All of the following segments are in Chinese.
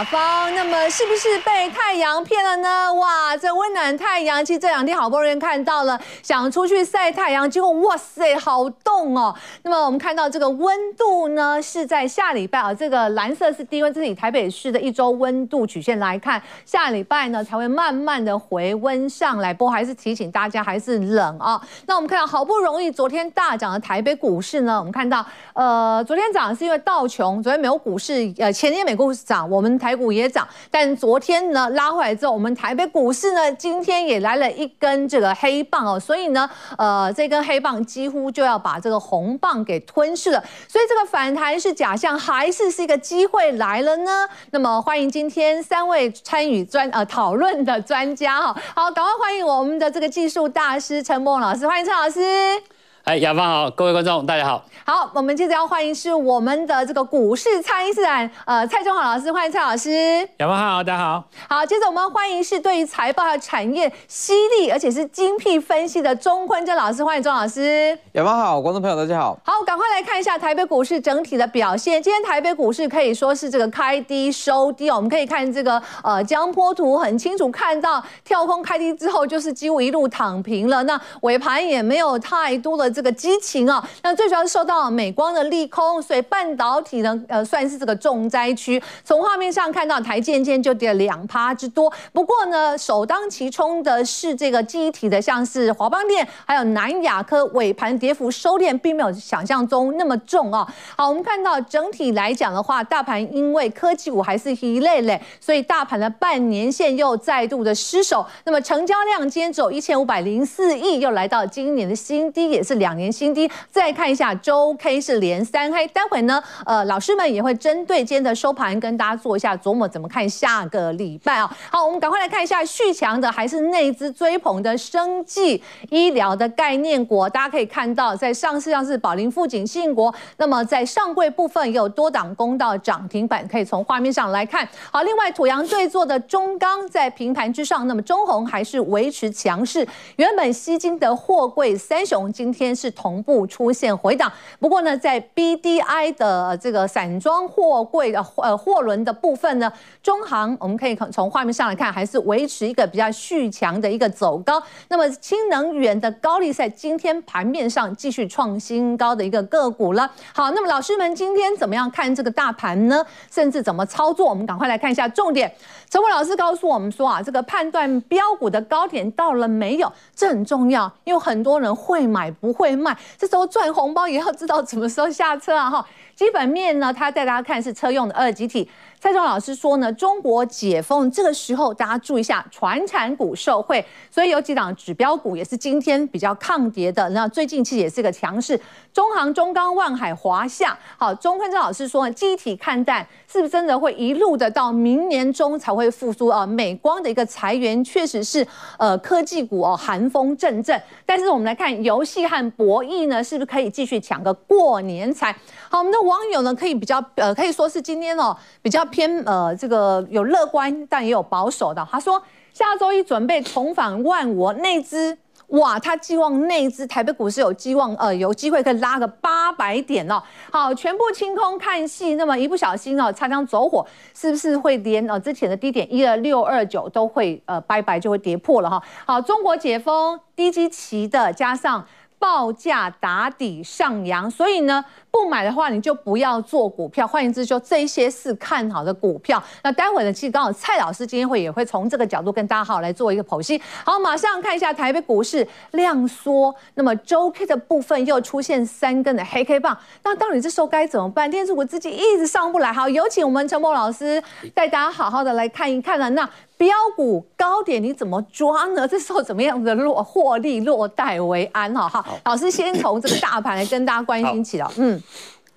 我是雅芳。那么是不是被太阳骗了呢？哇，这温暖太阳，其实这两天好不容易看到了，想出去晒太阳，结果哇塞，好冻哦。那么我们看到这个温度呢，是在下礼拜啊，这个蓝色是低温，这是以台北市的一周温度曲线来看，下礼拜呢才会慢慢的回温上来。不过还是提醒大家，还是冷啊。那我们看到好不容易昨天大涨的台北股市呢，我们看到呃，昨天涨是因为道琼，昨天没有股市，呃，前天美股市涨，我们台台股也涨，但昨天呢拉回来之后，我们台北股市呢今天也来了一根这个黑棒哦，所以呢，呃，这根黑棒几乎就要把这个红棒给吞噬了，所以这个反弹是假象还是是一个机会来了呢？那么欢迎今天三位参与专呃讨论的专家哈，好，赶快欢迎我们的这个技术大师陈梦老师，欢迎陈老师。哎，雅芳好，各位观众大家好。好，我们接着要欢迎是我们的这个股市蔡因斯坦，呃，蔡中华老师，欢迎蔡老师。雅芳好，大家好。好，接着我们欢迎是对于财报和产业犀利而且是精辟分析的钟坤正老师，欢迎钟老师。雅芳好，观众朋友大家好。好，赶快来看一下台北股市整体的表现。今天台北股市可以说是这个开低收低哦，我们可以看这个呃江波图，很清楚看到跳空开低之后就是几乎一路躺平了，那尾盘也没有太多的。这个激情啊，那最主要受到美光的利空，所以半导体呢，呃，算是这个重灾区。从画面上看到，台积电就跌了两趴之多。不过呢，首当其冲的是这个记忆体的，像是华邦电，还有南亚科，尾盘跌幅收敛，并没有想象中那么重啊。好，我们看到整体来讲的话，大盘因为科技股还是一类类，所以大盘的半年线又再度的失守。那么成交量今天只有一千五百零四亿，又来到今年的新低，也是两年新低，再看一下周 K 是连三黑。待会呢，呃，老师们也会针对今天的收盘跟大家做一下琢磨，怎么看下个礼拜啊？好，我们赶快来看一下续强的还是内资追捧的生技医疗的概念股。大家可以看到，在上市上是宝林富锦信国，那么在上柜部分也有多档攻到涨停板，可以从画面上来看。好，另外土洋对做的中钢在平盘之上，那么中红还是维持强势。原本吸金的货柜三雄今天是同。步出现回档，不过呢，在 BDI 的这个散装货柜的呃货轮的部分呢，中航我们可以从画面上来看，还是维持一个比较续强的一个走高。那么氢能源的高利赛今天盘面上继续创新高的一个个股了。好，那么老师们今天怎么样看这个大盘呢？甚至怎么操作？我们赶快来看一下重点。陈伟老师告诉我们说啊，这个判断标股的高点到了没有，这很重要，因为很多人会买不会卖。这时候赚红包也要知道什么时候下车啊！哈，基本面呢，他带大家看是车用的二级体。蔡总老师说呢，中国解封这个时候，大家注意一下，传产股受惠，所以有几档指标股也是今天比较抗跌的。那最近其实也是个强势，中航、中钢、万海、华夏。好，钟坤正老师说呢，记忆体看淡，是不是真的会一路的到明年中才会复苏啊？美光的一个裁员确实是呃科技股哦寒风阵阵。但是我们来看游戏和博弈呢，是不是可以继续抢个过年财？好，我们的网友呢可以比较呃可以说是今天哦比较。偏呃，这个有乐观，但也有保守的。他说，下周一准备重返万五内资，哇，他寄望内资台北股市有寄望，呃，有机会可以拉个八百点哦。好，全部清空看戏，那么一不小心哦，擦枪走火，是不是会连呃之前的低点一二六二九都会呃拜拜就会跌破了哈？好，中国解封低基期的加上。报价打底上扬，所以呢，不买的话你就不要做股票。换言之，就这些是看好的股票。那待会呢，其实刚好蔡老师今天会也会从这个角度跟大家好好来做一个剖析。好，马上看一下台北股市量缩，那么周 K 的部分又出现三根的黑 K 棒，那到底这时候该怎么办？电子股自己一直上不来。好，有请我们陈柏老师带大家好好的来看一看了。那标股高点你怎么抓呢？这时候怎么样的落获利落袋为安？哈，哈，老师先从这个大盘来跟大家关心起了。嗯，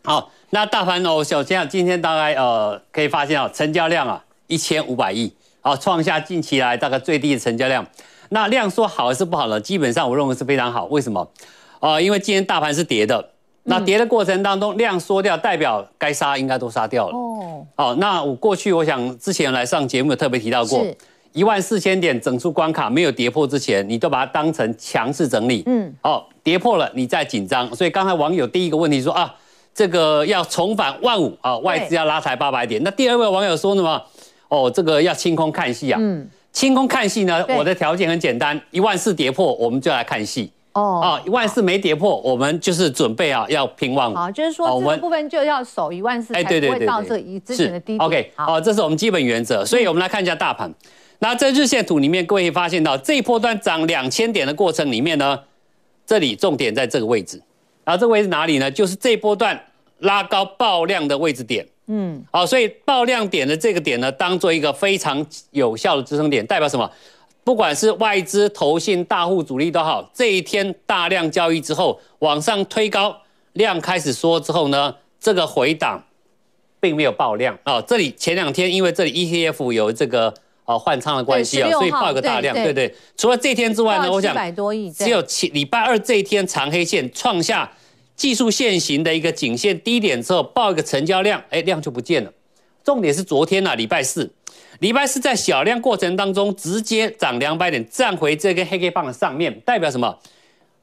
好，那大盘哦，首先啊，今天大概呃可以发现啊，成交量啊一千五百亿，好，创下近期来大概最低的成交量。那量说好还是不好呢？基本上我认为是非常好。为什么？啊，因为今天大盘是跌的。那跌的过程当中，量缩掉，代表该杀应该都杀掉了。哦，好，那我过去我想之前来上节目有特别提到过，一万四千点整数关卡没有跌破之前，你都把它当成强势整理。嗯，好，跌破了你再紧张。所以刚才网友第一个问题说啊，这个要重返万五啊，外资要拉抬八百点。那第二位网友说什么？哦，这个要清空看戏啊。嗯，清空看戏呢，我的条件很简单，一万四跌破，我们就来看戏。哦，啊，一万四没跌破，我们就是准备啊要拼万五。好，就是说这个部分就要守一万四，才不会到这以之前的低点。OK，好，这是我们基本原则。所以我们来看一下大盘。那在日线图里面，各位会发现到这一波段涨两千点的过程里面呢，这里重点在这个位置。然后这个位置哪里呢？就是这一波段拉高爆量的位置点。嗯，好，所以爆量点的这个点呢，当做一个非常有效的支撑点，代表什么？不管是外资、投信、大户主力都好，这一天大量交易之后往上推高，量开始缩之后呢，这个回档并没有爆量啊。这里前两天因为这里 ETF 有这个呃换仓的关系啊，所以爆一个大量，对对。除了这一天之外呢，我想只有礼拜二这一天长黑线创下。技术线型的一个颈线低点之后，爆一个成交量，哎，量就不见了。重点是昨天呐、啊，礼拜四，礼拜四在小量过程当中直接涨两百点，站回这根黑 K 棒的上面，代表什么？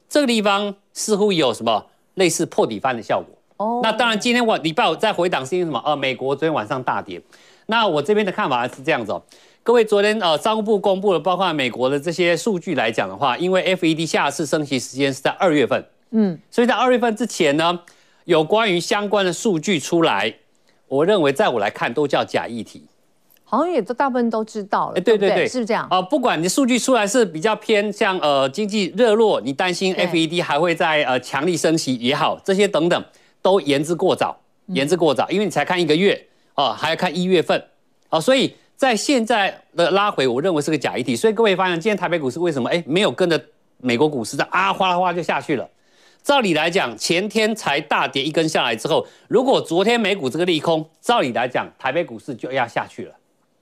这个地方似乎有什么类似破底翻的效果。哦，那当然，今天晚礼拜五再回档是因为什么？呃，美国昨天晚上大跌。那我这边的看法是这样子哦，各位，昨天呃，商务部公布了包括美国的这些数据来讲的话，因为 FED 下次升息时间是在二月份。嗯，所以在二月份之前呢，有关于相关的数据出来，我认为在我来看都叫假议题，好像也都大部分都知道了。哎，对对对，是不是这样？啊、呃，不管你数据出来是比较偏向呃经济热络，你担心 FED 还会在呃强力升息也好，这些等等都言之过早，言之过早，因为你才看一个月啊、呃，还要看一月份啊、呃，所以在现在的拉回，我认为是个假议题。所以各位发现，今天台北股市为什么哎没有跟着美国股市的啊哗啦哗啦就下去了？照理来讲，前天才大跌一根下来之后，如果昨天美股这个利空，照理来讲，台北股市就要下去了，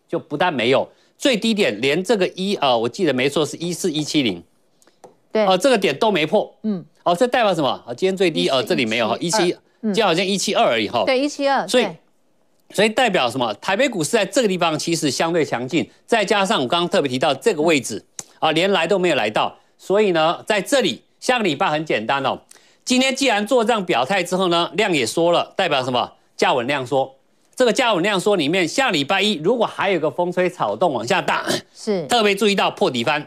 就不但没有最低点，连这个一呃，我记得没错是一四一七零，对，哦、呃，这个点都没破，嗯，哦，这代表什么？啊，今天最低呃，这里没有哈，一七，就好像一七二而已哈，对，一七二，所以所以代表什么？台北股市在这个地方其实相对强劲，再加上我刚刚特别提到这个位置啊，连来都没有来到，所以呢，在这里下个礼拜很简单哦。今天既然做这样表态之后呢，量也缩了，代表什么？价稳量缩。这个价稳量缩里面，下礼拜一如果还有个风吹草动往下大，是特别注意到破底翻，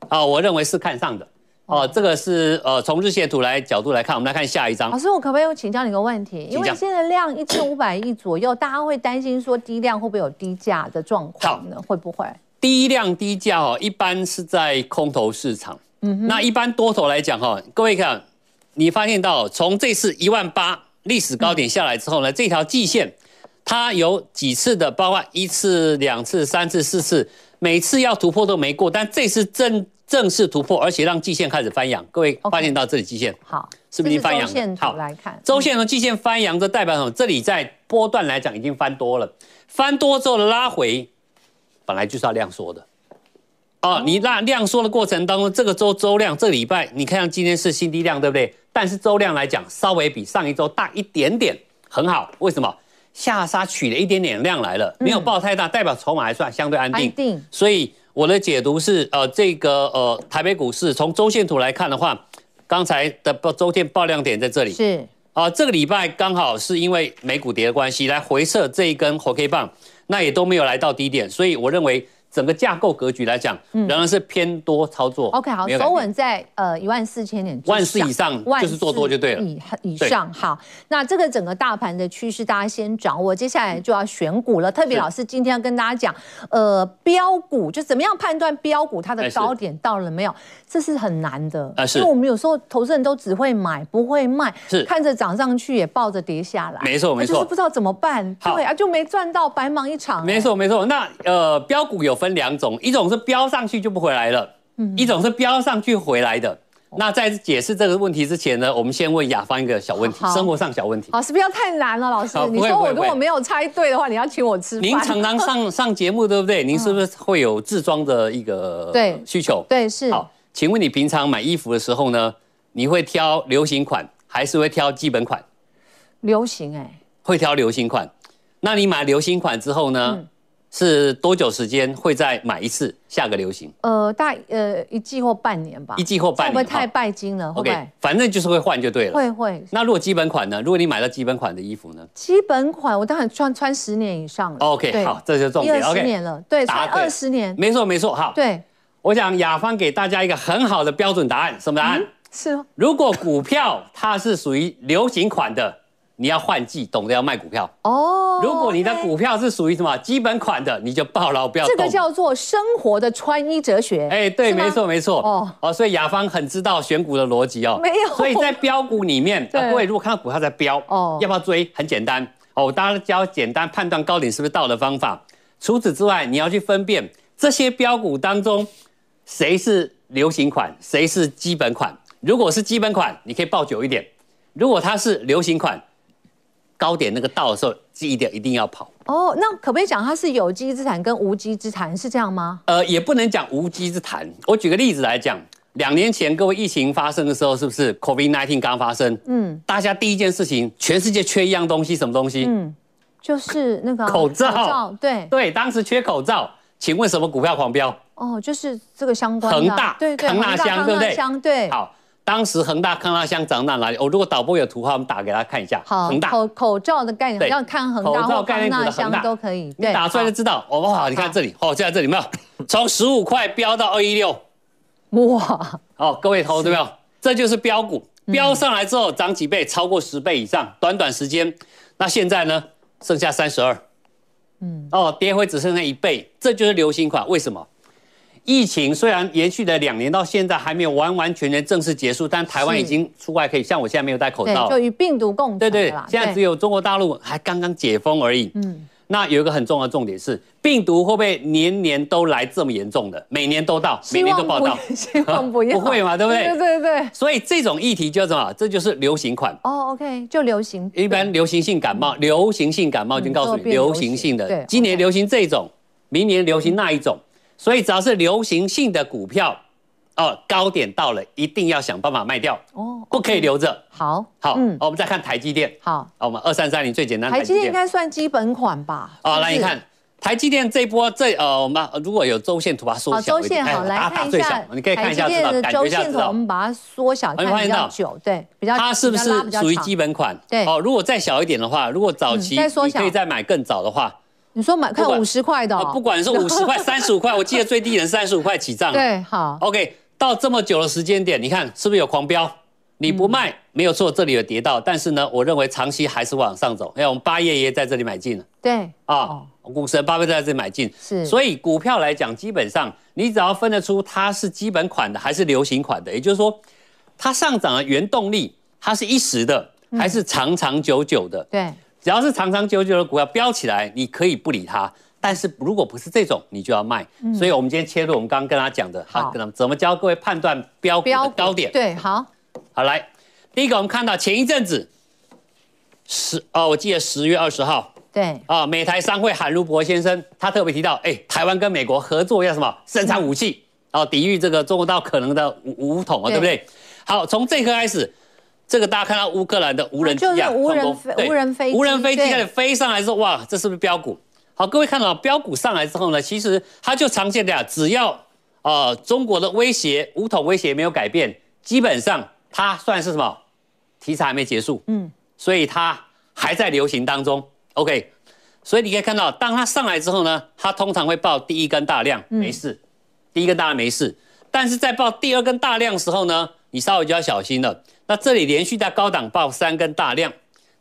啊、呃，我认为是看上的。哦、呃，这个是呃从日线图来角度来看，我们来看下一张。老师，我可不可以请教你一个问题？因为现在量一千五百亿左右，大家会担心说低量会不会有低价的状况呢？会不会？低量低价哦，一般是在空头市场。那一般多头来讲哈，各位看。你发现到从这次一万八历史高点下来之后呢，这条季线它有几次的，包括一次、两次、三次、四次，每次要突破都没过，但这次正正式突破，而且让季线开始翻阳。各位发现到这里季线好，是不是已经翻阳？好，来看周线和季线翻阳，这代表什么？这里在波段来讲已经翻多了，翻多之后的拉回，本来就是要量缩的。哦，你那量缩的过程当中，这个周周量，这个礼拜你看今天是新低量，对不对？但是周量来讲，稍微比上一周大一点点，很好。为什么？下杀取了一点点量来了，没有爆太大，代表筹码还算相对安定。安定。所以我的解读是，呃，这个呃台北股市从周线图来看的话，刚才的周线爆量点在这里。是。啊、呃，这个礼拜刚好是因为美股跌的关系，来回撤这一根红 K 棒，那也都没有来到低点，所以我认为。整个架构格局来讲，仍然是偏多操作。OK，好，守稳在呃一万四千点，万四以上就是做多就对了。以以上好，那这个整个大盘的趋势大家先掌握，接下来就要选股了。特别老师今天要跟大家讲，呃，标股就怎么样判断标股它的高点到了没有？这是很难的，因为我们有时候投资人都只会买不会卖，是。看着涨上去也抱着跌下来，没错没错，就是不知道怎么办，对啊，就没赚到，白忙一场。没错没错，那呃标股有分两种，一种是飙上去就不回来了，嗯，一种是飙上去回来的。那在解释这个问题之前呢，我们先问雅芳一个小问题，生活上小问题。好，是不要太难了，老师。你说我如果没有猜对的话，你要请我吃饭。您常常上上节目，对不对？您是不是会有自装的一个 对需求？对，是。好。请问你平常买衣服的时候呢，你会挑流行款还是会挑基本款？流行哎、欸，会挑流行款。那你买流行款之后呢，嗯、是多久时间会再买一次下个流行？呃，大呃一季或半年吧。一季或半年，会不会太拜金了？OK，反正就是会换就对了。会会。那如果基本款呢？如果你买到基本款的衣服呢？基本款我当然穿穿十年以上了。OK，好，这就重点。二十年了，对，穿二十年。没错没错，好。对，我想雅芳给大家一个很好的标准答案，什么答案？是哦。如果股票它是属于流行款的。你要换季，懂得要卖股票哦。如果你的股票是属于什么基本款的，你就抱牢不要动。这个叫做生活的穿衣哲学。哎，对，没错，没错。哦哦，所以雅芳很知道选股的逻辑哦。没有。所以在标股里面，各位如果看到股票在飙，哦，要不要追？很简单哦，我当然教简单判断高点是不是到的方法。除此之外，你要去分辨这些标股当中谁是流行款，谁是基本款。如果是基本款，你可以抱久一点；如果它是流行款，高点那个到的时候，记得一定要跑哦。那可不可以讲它是有机之谈跟无机之谈是这样吗？呃，也不能讲无稽之谈。我举个例子来讲，两年前各位疫情发生的时候，是不是 COVID-19 刚发生？嗯，大家第一件事情，全世界缺一样东西，什么东西？嗯，就是那个口罩。口罩对对，当时缺口罩，请问什么股票狂飙？哦，就是这个相关的。恒大，对对，康那香，对不对？对。好。当时恒大康那香涨到哪里？我、哦、如果导播有图的话，我们打给他看一下。好，恒大口口罩的概念，对要看恒大或康那香都可以。你打出来就知道。哦，好，你看这里，哦，就在这里，没有？从十五块飙到二一六，哇！哦，各位投资没有？这就是飙股，飙上来之后涨几倍，超过十倍以上，短短时间。那现在呢？剩下三十二。嗯。哦，跌回只剩下一倍，这就是流行款。为什么？疫情虽然延续了两年，到现在还没有完完全全正式结束，但台湾已经出外可以，像我现在没有戴口罩，就与病毒共存。对对，现在只有中国大陆还刚刚解封而已。嗯，那有一个很重要的重点是，病毒会不会年年都来这么严重的？每年都到，每年都报道，希望不要，不会嘛？对不对？对对对。所以这种议题叫什么？这就是流行款。哦，OK，就流行。一般流行性感冒，流行性感冒已经告诉你，流行性的，今年流行这种，明年流行那一种。所以只要是流行性的股票，哦，高点到了，一定要想办法卖掉哦，不可以留着。好，好，嗯，我们再看台积电。好，我们二三三零最简单。台积电应该算基本款吧？哦，来你看台积电这一波，这呃，我们如果有周线图把它缩小一点，好，来看一下，你可以看一下知道，感觉一下知道。我们把它缩小，看比较久，对，比较它是不是属于基本款？对，哦，如果再小一点的话，如果早期你可以再买更早的话。你说买看五十块的，不管是五十块、三十五块，我记得最低人三十五块起涨。对，好，OK，到这么久的时间点，你看是不是有狂飙？你不卖没有错，这里有跌到，但是呢，我认为长期还是往上走。因为我们八爷爷在这里买进了，对，啊，股神巴菲特在这里买进，是，所以股票来讲，基本上你只要分得出它是基本款的还是流行款的，也就是说，它上涨的原动力，它是一时的还是长长久久的？对。只要是长长久久的股票飙起来，你可以不理它。但是如果不是这种，你就要卖。嗯、所以，我们今天切入我们刚刚跟他讲的，好，跟他们怎么教各位判断标股的高点？对，好，好来，第一个我们看到前一阵子十哦，我记得十月二十号，对啊，美台商会韩如博先生他特别提到，哎，台湾跟美国合作要什么？生产武器，哦、嗯，抵御这个中国大陆可能的武武统啊，对，对不对？好，从这刻开始。这个大家看到乌克兰的无人机啊，无人无人飞无人飞机开始飞上来之后，哇，这是不是标股？好，各位看到标股上来之后呢，其实它就常见的呀，只要呃中国的威胁、武统威胁没有改变，基本上它算是什么题材还没结束，嗯，所以它还在流行当中。OK，所以你可以看到，当它上来之后呢，它通常会爆第一根大量，没事，第一根大量没事，但是在爆第二根大量的时候呢，你稍微就要小心了。那这里连续在高档爆三根大量，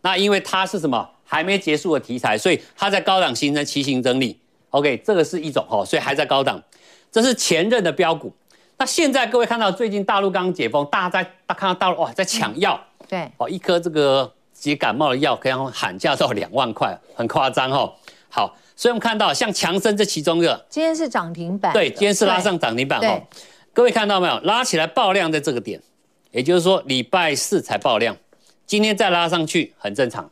那因为它是什么还没结束的题材，所以它在高档形成旗形整理。OK，这个是一种哦，所以还在高档，这是前任的标股。那现在各位看到最近大陆刚解封，大家在大看到大陆哇在抢药，对，哦一颗这个解感冒的药可以喊价到两万块，很夸张哦。好，所以我们看到像强生这其中一个，今天是涨停板，对，今天是拉上涨停板哦。各位看到没有？拉起来爆量在这个点。也就是说，礼拜四才爆量，今天再拉上去很正常。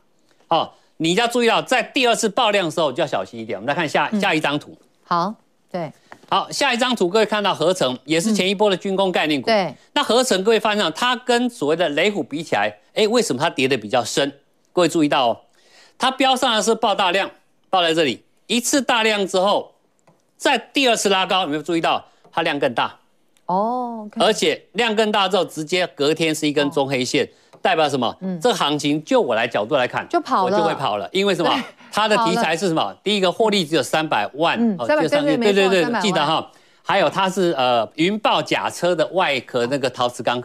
哦，你要注意到，在第二次爆量的时候就要小心一点。我们来看下下一张图。嗯、好，对，好，下一张图，各位看到合成也是前一波的军工概念股。嗯、对，那合成各位发现它跟所谓的雷虎比起来，哎，为什么它跌得比较深？各位注意到哦，它标上的是爆大量，爆在这里，一次大量之后，在第二次拉高，有没有注意到它量更大？哦，okay、而且量更大之后，直接隔天是一根中黑线，哦、代表什么？嗯，这个行情就我来角度来看，就跑了，我就会跑了，因为什么？它的题材是什么？第一个获利只有三百万，嗯，三百对对对对，记得哈。还有它是呃云豹甲车的外壳那个陶瓷钢，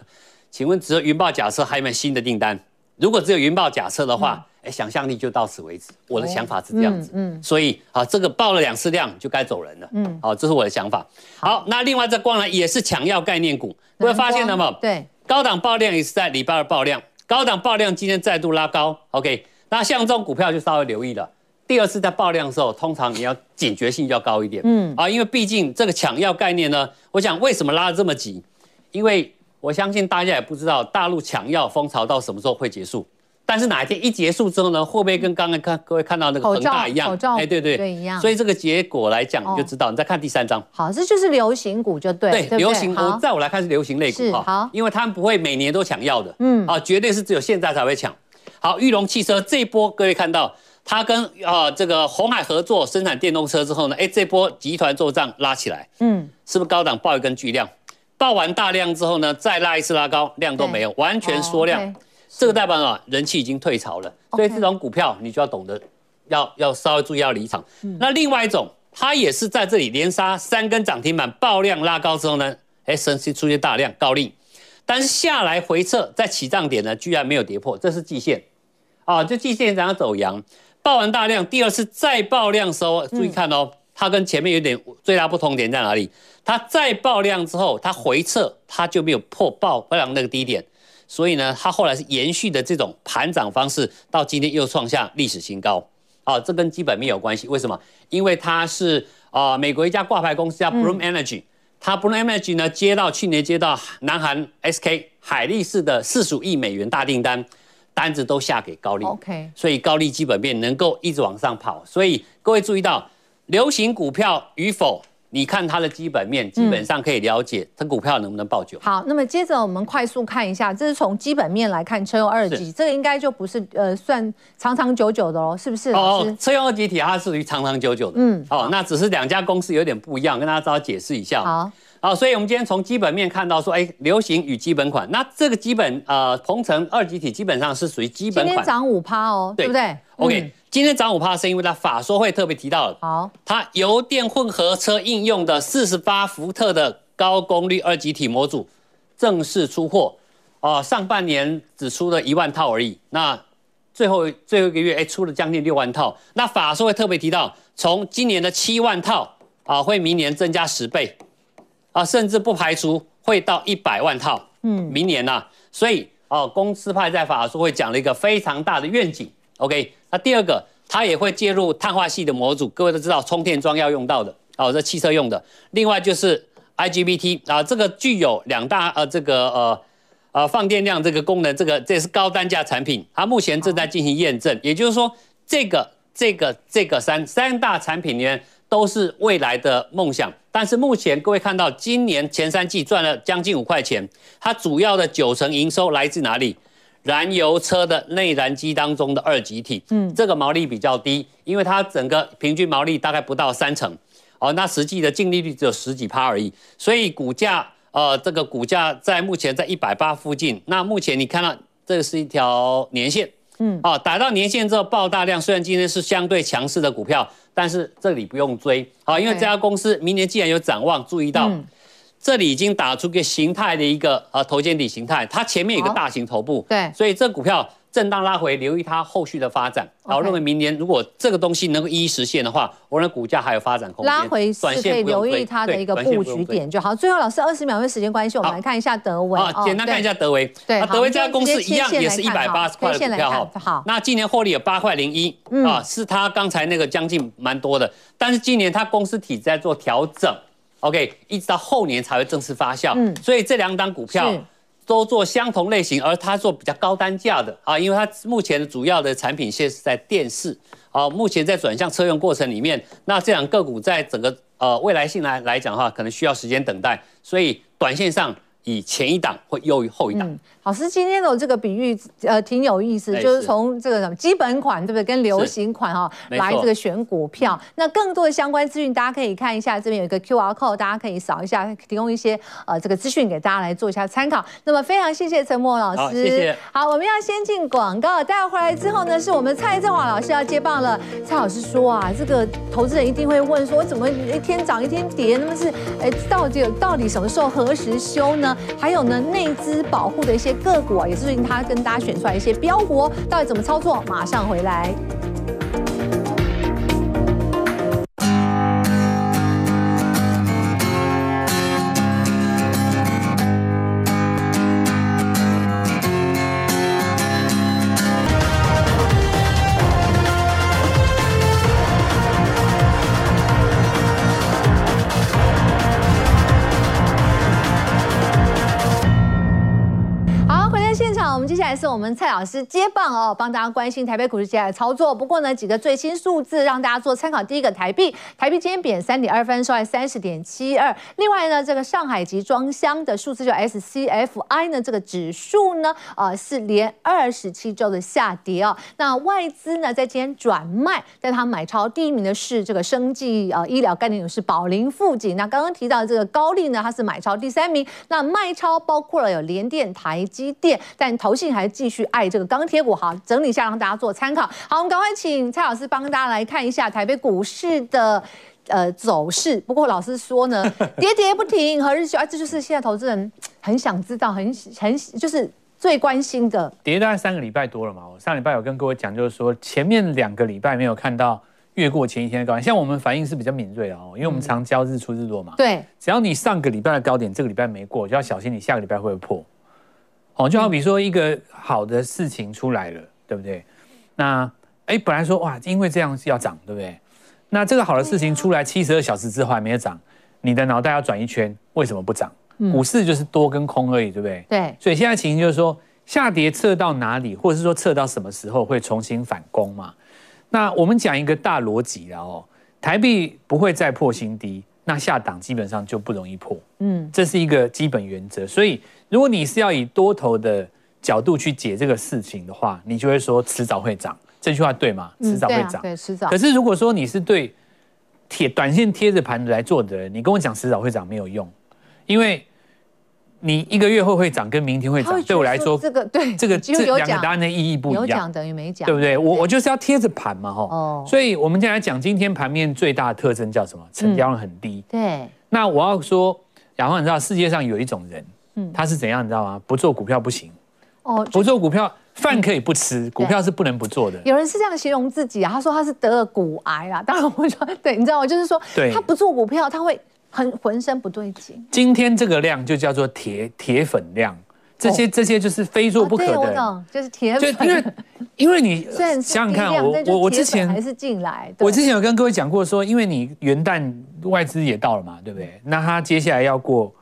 请问只有云豹甲车还有没有新的订单？如果只有云豹甲车的话，哎、嗯，想象力就到此为止。我的想法是这样子，嗯，嗯所以啊，这个爆了两次量就该走人了，嗯，好，这是我的想法。好，那另外这光呢也是抢药概念股，各位发现了吗？对，高档爆量也是在礼拜二爆量，高档爆量今天再度拉高，OK，那像这种股票就稍微留意了。第二次在爆量的时候，通常你要警觉性要高一点，嗯，啊，因为毕竟这个抢药概念呢，我想为什么拉得这么急？因为我相信大家也不知道大陆抢药风潮到什么时候会结束，但是哪一天一结束之后呢，会不会跟刚才看各位看到那个恒大一样？哎，对对对，一样。所以这个结果来讲，你就知道。你再看第三张，好，这就是流行股就对，对，流行股，在我来看是流行类股，好，因为他们不会每年都抢药的，嗯，啊，绝对是只有现在才会抢。好，玉龙汽车这一波，各位看到，它跟啊这个鸿海合作生产电动车之后呢，哎，这波集团做账拉起来，嗯，是不是高档爆一根巨量？爆完大量之后呢，再拉一次拉高，量都没有，完全缩量。哦 okay、这个代表啊，人气已经退潮了。所以这种股票你就要懂得要，要要稍微注意要离场。嗯、那另外一种，它也是在这里连杀三根涨停板，爆量拉高之后呢，哎，神奇出现大量高利，但是下来回撤在起涨点呢，居然没有跌破，这是季线啊，就季线这样走阳，爆完大量，第二次再爆量收，注意看哦。嗯它跟前面有点最大不同点在哪里？它再爆量之后，它回撤，它就没有破爆量那个低点，所以呢，它后来是延续的这种盘涨方式，到今天又创下历史新高。啊，这跟基本面有关系。为什么？因为它是啊，美国一家挂牌公司叫 Bloom Energy，、嗯、它 Bloom Energy 呢接到去年接到南韩 SK 海力士的四十五亿美元大订单，单子都下给高利。OK，所以高利基本面能够一直往上跑。所以各位注意到。流行股票与否，你看它的基本面，基本上可以了解它股票能不能抱久。好，那么接着我们快速看一下，这是从基本面来看车用二极，是这个应该就不是呃算长长久久的喽，是不是？哦，车用二级体它是属于长长久久的。嗯，哦，那只是两家公司有点不一样，跟大家稍微解释一下。好，好，所以我们今天从基本面看到说，哎，流行与基本款，那这个基本呃鹏程二级体基本上是属于基本款，今天涨五趴哦，对，对不对？OK。嗯今天涨五趴，是因为它法说会特别提到了，好，它油电混合车应用的四十八伏特的高功率二极体模组正式出货，哦，上半年只出了一万套而已，那最后最后一个月，哎，出了将近六万套。那法说会特别提到，从今年的七万套啊，会明年增加十倍，啊，甚至不排除会到一百万套，嗯，明年呐，所以哦，公司派在法说会讲了一个非常大的愿景。OK，那第二个，它也会介入碳化系的模组，各位都知道充电桩要用到的，哦，这汽车用的。另外就是 IGBT 啊，这个具有两大呃这个呃呃放电量这个功能，这个这是高单价产品，它目前正在进行验证。也就是说，这个这个这个三三大产品里面都是未来的梦想。但是目前各位看到，今年前三季赚了将近五块钱，它主要的九成营收来自哪里？燃油车的内燃机当中的二极体，嗯，这个毛利比较低，因为它整个平均毛利大概不到三成，哦，那实际的净利率只有十几趴而已，所以股价，呃，这个股价在目前在一百八附近。那目前你看到这是一条年线，嗯，哦，打到年线之后爆大量，虽然今天是相对强势的股票，但是这里不用追，好，因为这家公司明年既然有展望，注意到。嗯这里已经打出个形态的一个呃头肩底形态，它前面有个大型头部，对，所以这股票震荡拉回，留意它后续的发展。然后认为明年如果这个东西能够一一实现的话，我认为股价还有发展空间。拉回是可以留意它的一个布局点就好。最后老师二十秒，因为时间关系，我们来看一下德维。啊，简单看一下德维。对，德维这家公司一样也是一百八十块的股票哈。好，那今年获利有八块零一啊，是它刚才那个将近蛮多的，但是今年它公司体在做调整。OK，一直到后年才会正式发酵，嗯，所以这两档股票都做相同类型，而它做比较高单价的啊，因为它目前的主要的产品线是在电视，啊，目前在转向车用过程里面，那这两个股在整个呃未来性来来讲的话，可能需要时间等待，所以短线上以前一档会优于后一档。嗯老师今天的这个比喻，呃，挺有意思，就是从这个什么基本款，对不对？跟流行款哈，来这个选股票。那更多的相关资讯，大家可以看一下，这边有一个 QR code，大家可以扫一下，提供一些呃这个资讯给大家来做一下参考。那么非常谢谢陈默老师，好，谢谢。好，我们要先进广告，待会回来之后呢，是我们蔡振华老师要接棒了。蔡老师说啊，这个投资人一定会问说，我怎么一天涨一天跌？那么是哎，到底到底什么时候何时休呢？还有呢，内资保护的一些。个股啊，也是最近他跟大家选出来一些标股，到底怎么操作？马上回来。是我们蔡老师接棒哦，帮大家关心台北股市接下来操作。不过呢，几个最新数字让大家做参考。第一个，台币，台币今天贬三点二分，收在三十点七二。另外呢，这个上海集装箱的数字就 SCFI 呢，这个指数呢，呃，是连二十七周的下跌哦。那外资呢，在今天转卖，但它买超第一名的是这个生技呃医疗概念股是宝林富锦。那刚刚提到这个高力呢，它是买超第三名。那卖超包括了有联电、台积电，但投信还。来继续爱这个钢铁股，好，整理一下让大家做参考。好，我们赶快请蔡老师帮大家来看一下台北股市的呃走势。不过老师说呢，跌跌不停，何日休？啊，这就是现在投资人很想知道，很很就是最关心的。跌大概三个礼拜多了嘛，我上礼拜有跟各位讲，就是说前面两个礼拜没有看到越过前一天的高点，像我们反应是比较敏锐的哦，因为我们常教日出日落嘛。对，只要你上个礼拜的高点这个礼拜没过，就要小心你下个礼拜会不会破。哦，就好比说一个好的事情出来了，对不对？那哎，本来说哇，因为这样是要涨，对不对？那这个好的事情出来七十二小时之后还没有涨，你的脑袋要转一圈，为什么不涨？股市就是多跟空而已，对不对？对。所以现在情形就是说，下跌测到哪里，或者是说测到什么时候会重新反攻嘛？那我们讲一个大逻辑了哦，台币不会再破新低。那下档基本上就不容易破，嗯，这是一个基本原则。所以，如果你是要以多头的角度去解这个事情的话，你就会说迟早会涨，这句话对吗？迟早会涨，对，迟早。可是如果说你是对贴短线贴着盘来做的人，你跟我讲迟早会涨没有用，因为。你一个月后会涨，跟明天会涨，对我来说，这个对这个 这两个答案的意义不一样，有讲等于没讲，对不对？我我就是要贴着盘嘛，哈。哦。所以我们现在讲今天盘面最大的特征叫什么？成交量很低。对。那我要说，然后你知道世界上有一种人，嗯，他是怎样？你知道吗？不做股票不行。哦。不做股票，饭可以不吃，股票是不能不做的。有人是这样形容自己啊，他说他是得了骨癌啊。当然我说，对，你知道吗？就是说，他不做股票，他会。很浑身不对劲。今天这个量就叫做铁铁粉量，这些这些就是非做不可的。我懂，就是铁粉。就因为因为你 想想看，我我我之前还是进来。我之前有跟各位讲过说，因为你元旦外资也到了嘛，对不对？那他接下来要过。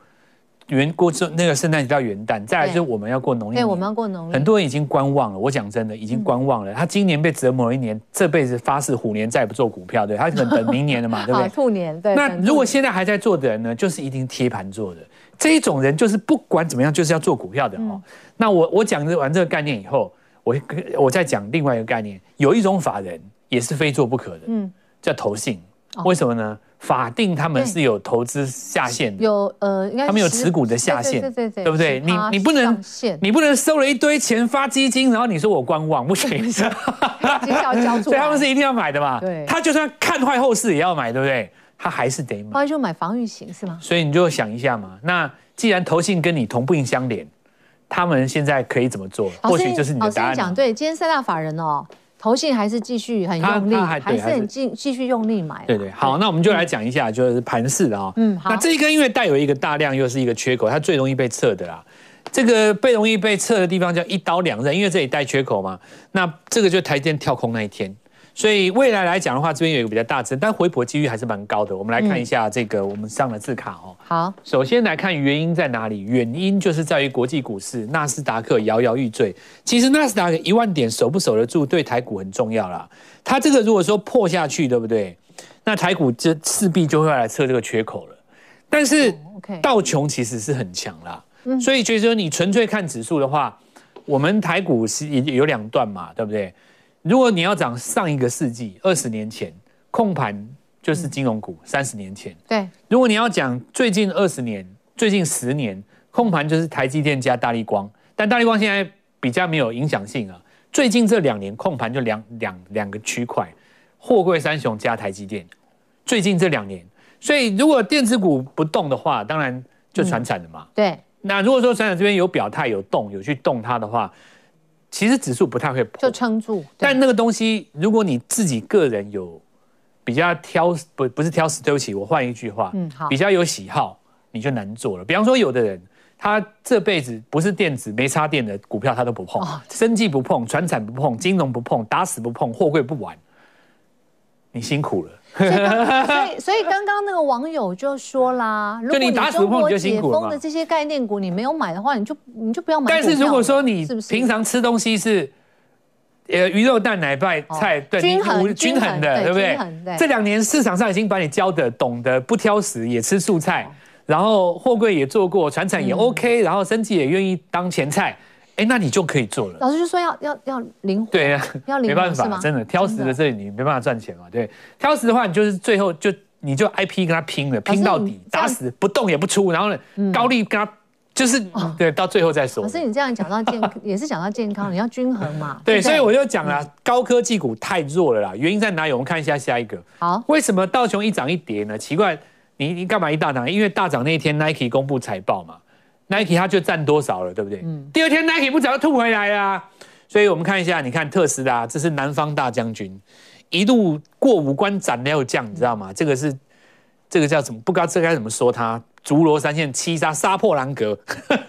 元过这那个圣诞节到元旦，再来就是我们要过农历。对，我们要过农历。很多人已经观望了。我讲真的，已经观望了。他今年被折磨了一年，这辈子发誓虎年再也不做股票。对，他可能等明年了嘛，对不对？兔年。对。那如果现在还在做的人呢，就是一定贴盘做的。这一种人就是不管怎么样，就是要做股票的哦。那我我讲完这个概念以后，我我再讲另外一个概念。有一种法人也是非做不可的，嗯，叫投信。为什么呢？法定他们是有投资下限的，有呃，应该他们有持股的下限，对对对，对不对？你你不能，你不能收了一堆钱发基金，然后你说我观望不行，所以他们是一定要买的嘛。对，他就算看坏后市也要买，对不对？他还是得买。那就买防御型是吗？所以你就想一下嘛。那既然投信跟你同病相怜，他们现在可以怎么做？或许就是你的答案。讲对，今天三大法人哦。投信还是继续很用力，还，还是很继继续用力买。对对，好，那我们就来讲一下，就是盘势的啊。嗯，好。那这一根因为带有一个大量，又是一个缺口，它最容易被测的啦。这个被容易被测的地方叫一刀两刃，因为这里带缺口嘛。那这个就台积电跳空那一天。所以未来来讲的话，这边有一个比较大增，但回补几率还是蛮高的。我们来看一下这个我们上的字卡哦。好，首先来看原因在哪里？原因就是在于国际股市纳斯达克摇摇欲坠。其实纳斯达克一万点守不守得住，对台股很重要啦。它这个如果说破下去，对不对？那台股这势必就会来测这个缺口了。但是道琼其实是很强啦。嗯、所以就是说你纯粹看指数的话，我们台股是有两段嘛，对不对？如果你要讲上一个世纪二十年前控盘就是金融股，三十年前对。如果你要讲最近二十年、最近十年控盘就是台积电加大力光，但大力光现在比较没有影响性啊。最近这两年控盘就两两两个区块，货柜三雄加台积电。最近这两年，所以如果电子股不动的话，当然就传产了嘛。嗯、对。那如果说传产这边有表态、有动、有去动它的话，其实指数不太会破，就撑住。但那个东西，如果你自己个人有比较挑，不不是挑食，对不起，我换一句话，嗯，好，比较有喜好，你就难做了。比方说，有的人。他这辈子不是电子没插电的股票，他都不碰，生计不碰，传产不碰，金融不碰，打死不碰，货柜不玩。你辛苦了。所以，所以，所以刚刚那个网友就说啦，如果你中国解封的这些概念股你没有买的话，你就你就不要买。但是如果说你平常吃东西是呃鱼肉蛋奶饭菜，对，均衡均衡的，对不对？这两年市场上已经把你教的懂得不挑食，也吃素菜。然后货柜也做过，传产也 OK，、嗯、然后生计也愿意当前菜，哎，那你就可以做了。老师就说要要要灵活，对啊，要灵活，没办法，真的挑食的这里你没办法赚钱嘛，对，挑食的话你就是最后就你就 IP 跟他拼了，拼到底，打死不动也不出，然后呢、嗯、高利跟他就是、哦、对，到最后再说。可是你这样讲到健 也是讲到健康，你要均衡嘛。对，对所以我就讲了，高科技股太弱了啦，原因在哪里？我们看一下下一个。好，为什么道琼一涨一跌呢？奇怪。你你干嘛一大涨？因为大涨那一天，Nike 公布财报嘛，Nike 它就占多少了，对不对？嗯。第二天 Nike 不早就吐回来啊？所以我们看一下，你看特斯拉，这是南方大将军，一路过五关斩六将，你知道吗？这个是这个叫什么？不知道这该怎么说它。竹罗三线七杀杀破狼格，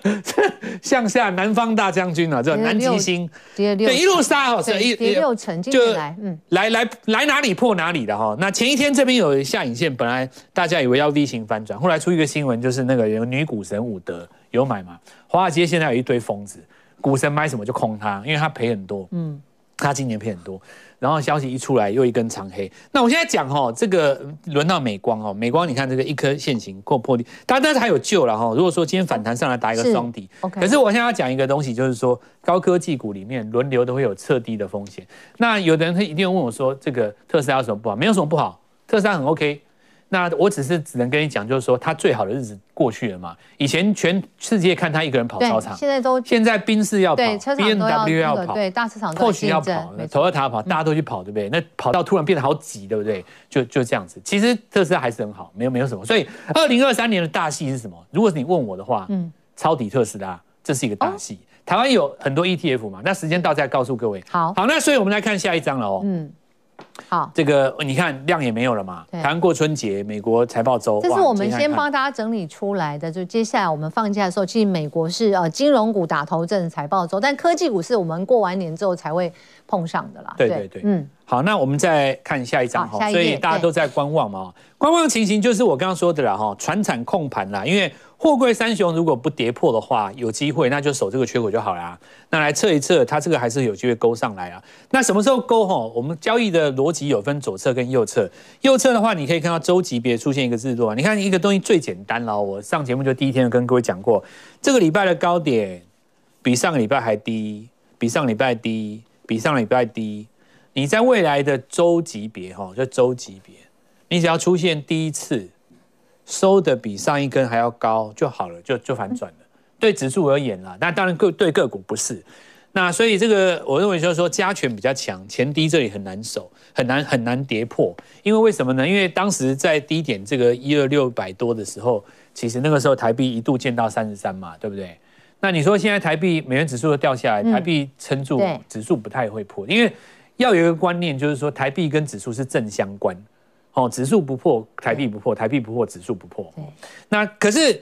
向下南方大将军啊，这南极星，对，一路杀哦，一跌六成，就来，嗯，来来来哪里破哪里的哈。那前一天这边有下影线，本来大家以为要 V 型反转，后来出一个新闻，就是那个有女股神伍德有买吗。华尔街现在有一堆疯子，股神买什么就空它，因为他赔很多，嗯，他今年赔很多。然后消息一出来，又一根长黑。那我现在讲哈，这个轮到美光哦，美光你看这个一颗线形破破底，当然还有救了哈。如果说今天反弹上来打一个双底。可是我现在要讲一个东西，就是说高科技股里面轮流都会有测低的风险。那有的人他一定会问我说，这个特斯拉有什么不好？没有什么不好，特斯拉很 OK。那我只是只能跟你讲，就是说他最好的日子过去了嘛。以前全世界看他一个人跑操场，现在都现在宾士要跑，B M W 要跑，对大市场或许要跑，Toyota 要跑，大家都去跑，对不对？那跑到突然变得好挤，对不对？就就这样子。其实特斯拉还是很好，没有没有什么。所以二零二三年的大戏是什么？如果是你问我的话，嗯，抄底特斯拉，这是一个大戏。台湾有很多 ETF 嘛，那时间到再告诉各位。好，好，那所以我们来看下一张了哦。嗯。好，这个你看量也没有了嘛。台湾过春节，美国财报周，这是我们先帮大家整理出来的。就接下来我们放假的时候，其实美国是呃金融股打头阵财报周，但科技股是我们过完年之后才会碰上的啦。对对对，嗯。好，那我们再看下一张哈，所以大家都在观望嘛。观望情形就是我刚刚说的了哈，传产控盘啦，因为货柜三雄如果不跌破的话，有机会那就守这个缺口就好了。那来测一测，它这个还是有机会勾上来啊。那什么时候勾哈？我们交易的逻辑有分左侧跟右侧。右侧的话，你可以看到周级别出现一个日落。你看一个东西最简单了，我上节目就第一天就跟各位讲过，这个礼拜的高点比上个礼拜还低，比上礼拜低，比上礼拜低。你在未来的周级别哈，就周级别，你只要出现第一次收的比上一根还要高就好了，就就反转了。对指数而言啦，那当然个对个股不是。那所以这个我认为就是说加权比较强，前低这里很难守，很难很难跌破。因为为什么呢？因为当时在低点这个一二六百多的时候，其实那个时候台币一度见到三十三嘛，对不对？那你说现在台币美元指数都掉下来，台币撑住，指数不太会破，因为。要有一个观念，就是说台币跟指数是正相关，哦，指数不破，台币不破，台币不破，指数不破。对，那可是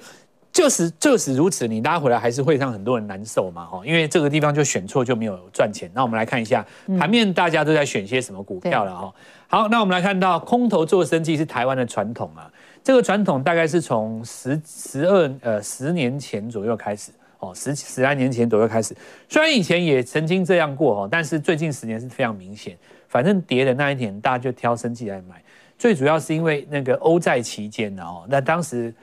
就是就是如此，你拉回来还是会让很多人难受嘛，哦，因为这个地方就选错就没有赚钱。那我们来看一下盘面，大家都在选些什么股票了哈。好，那我们来看到空头做生计是台湾的传统啊，这个传统大概是从十十二呃十年前左右开始。哦，十十来年前左右开始，虽然以前也曾经这样过哦，但是最近十年是非常明显。反正跌的那一年，大家就挑生技来买。最主要是因为那个欧债期间呢哦，那当时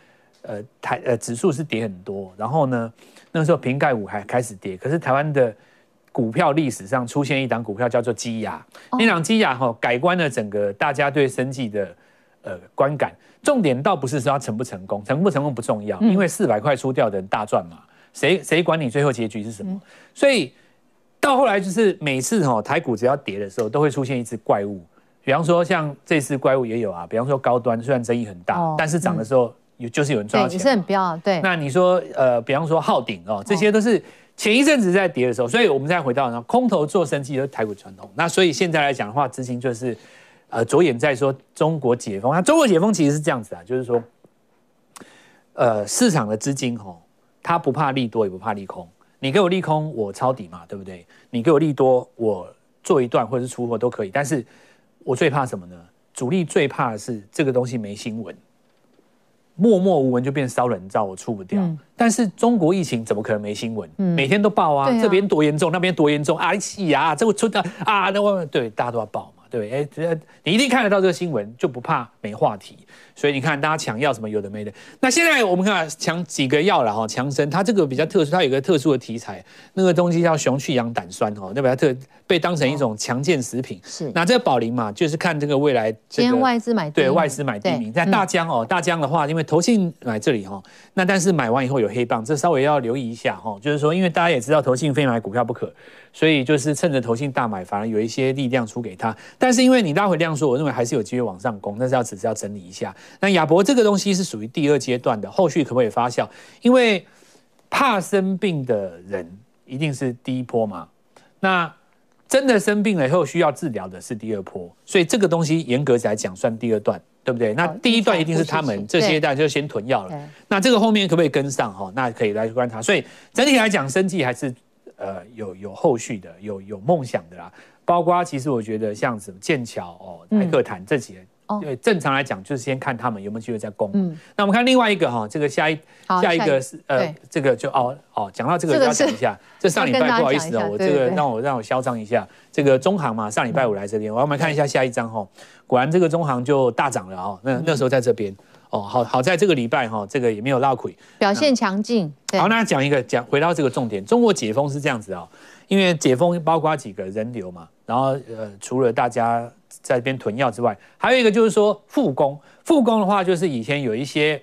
呃台呃指数是跌很多，然后呢那时候瓶盖五还开始跌，可是台湾的股票历史上出现一档股票叫做基亚，那档基亚哈改观了整个大家对生计的呃观感。重点倒不是说它成不成功，成不成功不重要，因为四百块出掉的人大赚嘛，谁谁管你最后结局是什么？所以到后来就是每次哈台股只要跌的时候，都会出现一只怪物。比方说像这次怪物也有啊，比方说高端虽然争议很大，但是涨的时候有就是有人赚到钱，也是很飙。对，那你说呃，比方说浩鼎哦，这些都是前一阵子在跌的时候，所以我们再回到那空头做生技就是台股传统。那所以现在来讲的话，资金就是。呃，着眼在说中国解封，那中国解封其实是这样子啊，就是说，呃，市场的资金吼，它不怕利多，也不怕利空。你给我利空，我抄底嘛，对不对？你给我利多，我做一段或者是出货都可以。但是我最怕什么呢？主力最怕的是这个东西没新闻，默默无闻就变烧人照，我出不掉。嗯、但是中国疫情怎么可能没新闻？嗯、每天都报啊，啊这边多严重，那边多严重，哎呀，这个出的啊，那外面对大家都要报。对，哎，这你一定看得到这个新闻，就不怕没话题。所以你看，大家抢药什么有的没的。那现在我们看抢几个药了哈，强生它这个比较特殊，它有一个特殊的题材，那个东西叫熊去氧胆酸哦，那比较特被当成一种强健食品。是，那这个宝林嘛，就是看这个未来这个外资买对外资买第一名，在大疆哦，大疆的话，因为投信买这里哈，那但是买完以后有黑棒，这稍微要留意一下哈，就是说，因为大家也知道投信非买股票不可。所以就是趁着投信大买，反而有一些力量出给他。但是因为你拉回量缩，我认为还是有机会往上攻，但是要只是要整理一下。那亚博这个东西是属于第二阶段的，后续可不可以发酵？因为怕生病的人一定是第一波嘛。那真的生病了以后需要治疗的是第二波，所以这个东西严格来讲算第二段，对不对？那第一段一定是他们这些大家就先囤药了。那这个后面可不可以跟上？哈，那可以来观察。所以整体来讲，生计还是。呃，有有后续的，有有梦想的啦，包括其实我觉得像什么剑桥哦、台克坦这几个，对，正常来讲就是先看他们有没有机会再攻。嗯，那我们看另外一个哈，这个下一下一个是呃，这个就哦哦，讲到这个要讲一下，这上礼拜不好意思哦，我这个让我让我嚣张一下，这个中行嘛，上礼拜五来这边，我们来看一下下一张哈，果然这个中行就大涨了哦，那那时候在这边。哦，好好在这个礼拜哈，这个也没有落亏，表现强劲。好，那讲一个讲回到这个重点，中国解封是这样子啊，因为解封包括几个人流嘛，然后呃，除了大家在这边囤药之外，还有一个就是说复工，复工的话就是以前有一些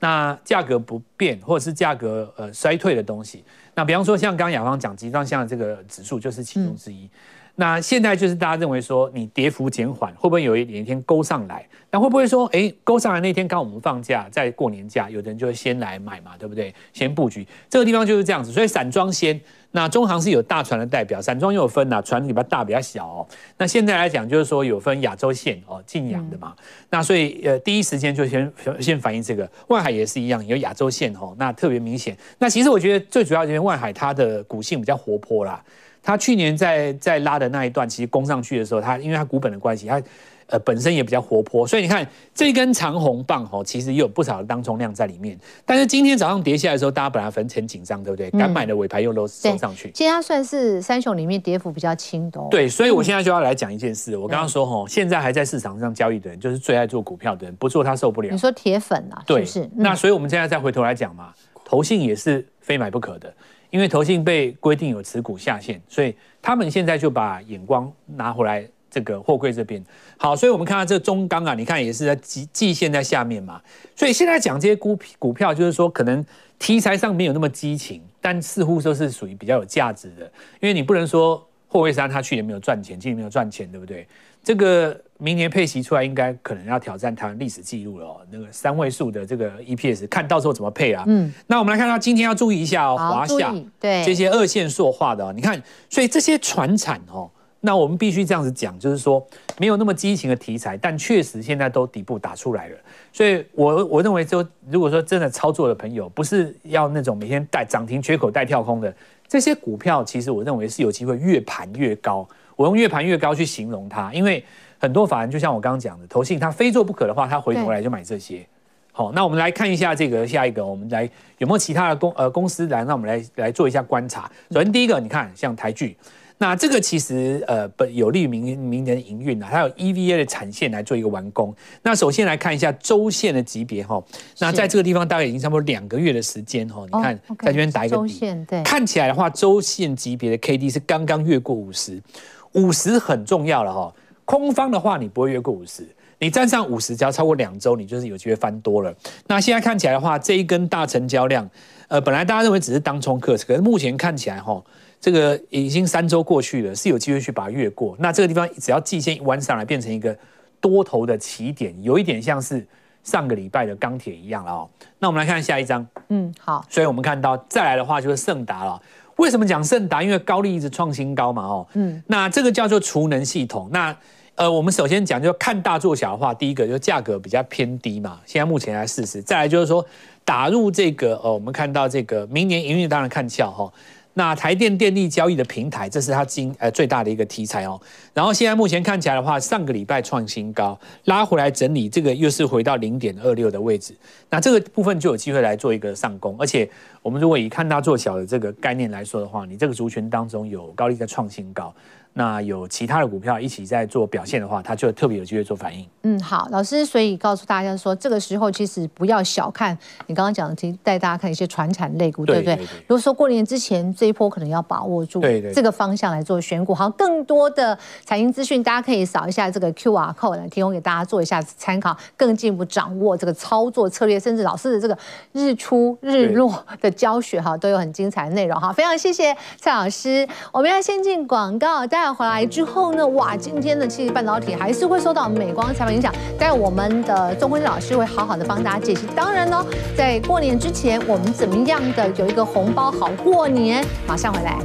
那价格不变或者是价格呃衰退的东西，那比方说像刚刚雅芳讲，集装箱的这个指数就是其中之一。那现在就是大家认为说，你跌幅减缓，会不会有一点一天勾上来？那会不会说，哎，勾上来那天刚我们放假，在过年假，有的人就会先来买嘛，对不对？先布局这个地方就是这样子，所以散装先。那中航是有大船的代表，散装又有分呐，船比较大比较小哦。那现在来讲就是说有分亚洲线哦，进洋的嘛。那所以呃第一时间就先先反映这个，万海也是一样，有亚洲线哦，那特别明显。那其实我觉得最主要就是万海它的股性比较活泼啦。他去年在在拉的那一段，其实攻上去的时候，他因为他股本的关系，他呃本身也比较活泼，所以你看这根长红棒哦，其实也有不少的当冲量在里面。但是今天早上跌下来的时候，大家本来分成紧张，对不对？敢买的尾盘又都收上去。今天它算是三雄里面跌幅比较轻的。对，所以我现在就要来讲一件事。我刚刚说吼，现在还在市场上交易的人，就是最爱做股票的人，不做他受不了。你说铁粉啊？对，是。那所以我们现在再回头来讲嘛，投信也是非买不可的。因为投信被规定有持股下限，所以他们现在就把眼光拿回来这个货柜这边。好，所以我们看到这中钢啊，你看也是在季季线在下面嘛。所以现在讲这些股股票，就是说可能题材上没有那么激情，但似乎说是属于比较有价值的。因为你不能说货柜三他去年没有赚钱，今年没有赚钱，对不对？这个明年配息出来，应该可能要挑战台湾历史记录了哦。那个三位数的这个 EPS，看到时候怎么配啊？嗯，那我们来看到今天要注意一下哦，华夏对这些二线塑化的哦，你看，所以这些传产哦，那我们必须这样子讲，就是说没有那么激情的题材，但确实现在都底部打出来了。所以我我认为说，如果说真的操作的朋友，不是要那种每天带涨停缺口带跳空的这些股票，其实我认为是有机会越盘越高。我用越盘越高去形容它，因为很多法人就像我刚刚讲的，投信它非做不可的话，它回头来就买这些。好，那我们来看一下这个下一个，我们来有没有其他的公呃公司来，那我们来来做一下观察。首先第一个，你看像台剧，那这个其实呃本有利于明明年营运啊，它有 EVA 的产线来做一个完工。那首先来看一下周线的级别哈，那在这个地方大概已经差不多两个月的时间哈，你看在这边打一个底，对，看起来的话周线级别的 KD 是刚刚越过五十，五十很重要了哈。空方的话你不会越过五十，你站上五十只要超过两周，你就是有机会翻多了。那现在看起来的话，这一根大成交量，呃，本来大家认为只是当冲客，可是目前看起来哈。这个已经三周过去了，是有机会去把它越过。那这个地方只要季线一弯上来，变成一个多头的起点，有一点像是上个礼拜的钢铁一样了哦。那我们来看下一张，嗯，好。所以我们看到再来的话就是盛达了。为什么讲盛达？因为高利一直创新高嘛，哦，嗯。那这个叫做储能系统。那呃，我们首先讲就看大做小的话，第一个就价格比较偏低嘛，现在目前来试试。再来就是说打入这个呃，我们看到这个明年营运当然看俏哈。那台电电力交易的平台，这是它今呃最大的一个题材哦。然后现在目前看起来的话，上个礼拜创新高，拉回来整理，这个又是回到零点二六的位置。那这个部分就有机会来做一个上攻。而且我们如果以看大做小的这个概念来说的话，你这个族群当中有高利在创新高。那有其他的股票一起在做表现的话，它就特别有机会做反应。嗯，好，老师，所以告诉大家说，这个时候其实不要小看你刚刚讲的，其实带大家看一些传产类股，对不对？对对对，如果说过年之前这一波可能要把握住这个方向来做选股。好，更多的财经资讯，大家可以扫一下这个 QR code 来提供给大家做一下参考，更进一步掌握这个操作策略，甚至老师的这个日出日落的教学哈，都有很精彩的内容哈。非常谢谢蔡老师，我们要先进广告，带。回来之后呢，哇，今天的其实半导体还是会受到美光财报影响，但我们的钟辉老师会好好的帮大家解析。当然呢，在过年之前，我们怎么样的有一个红包好过年？马上回来。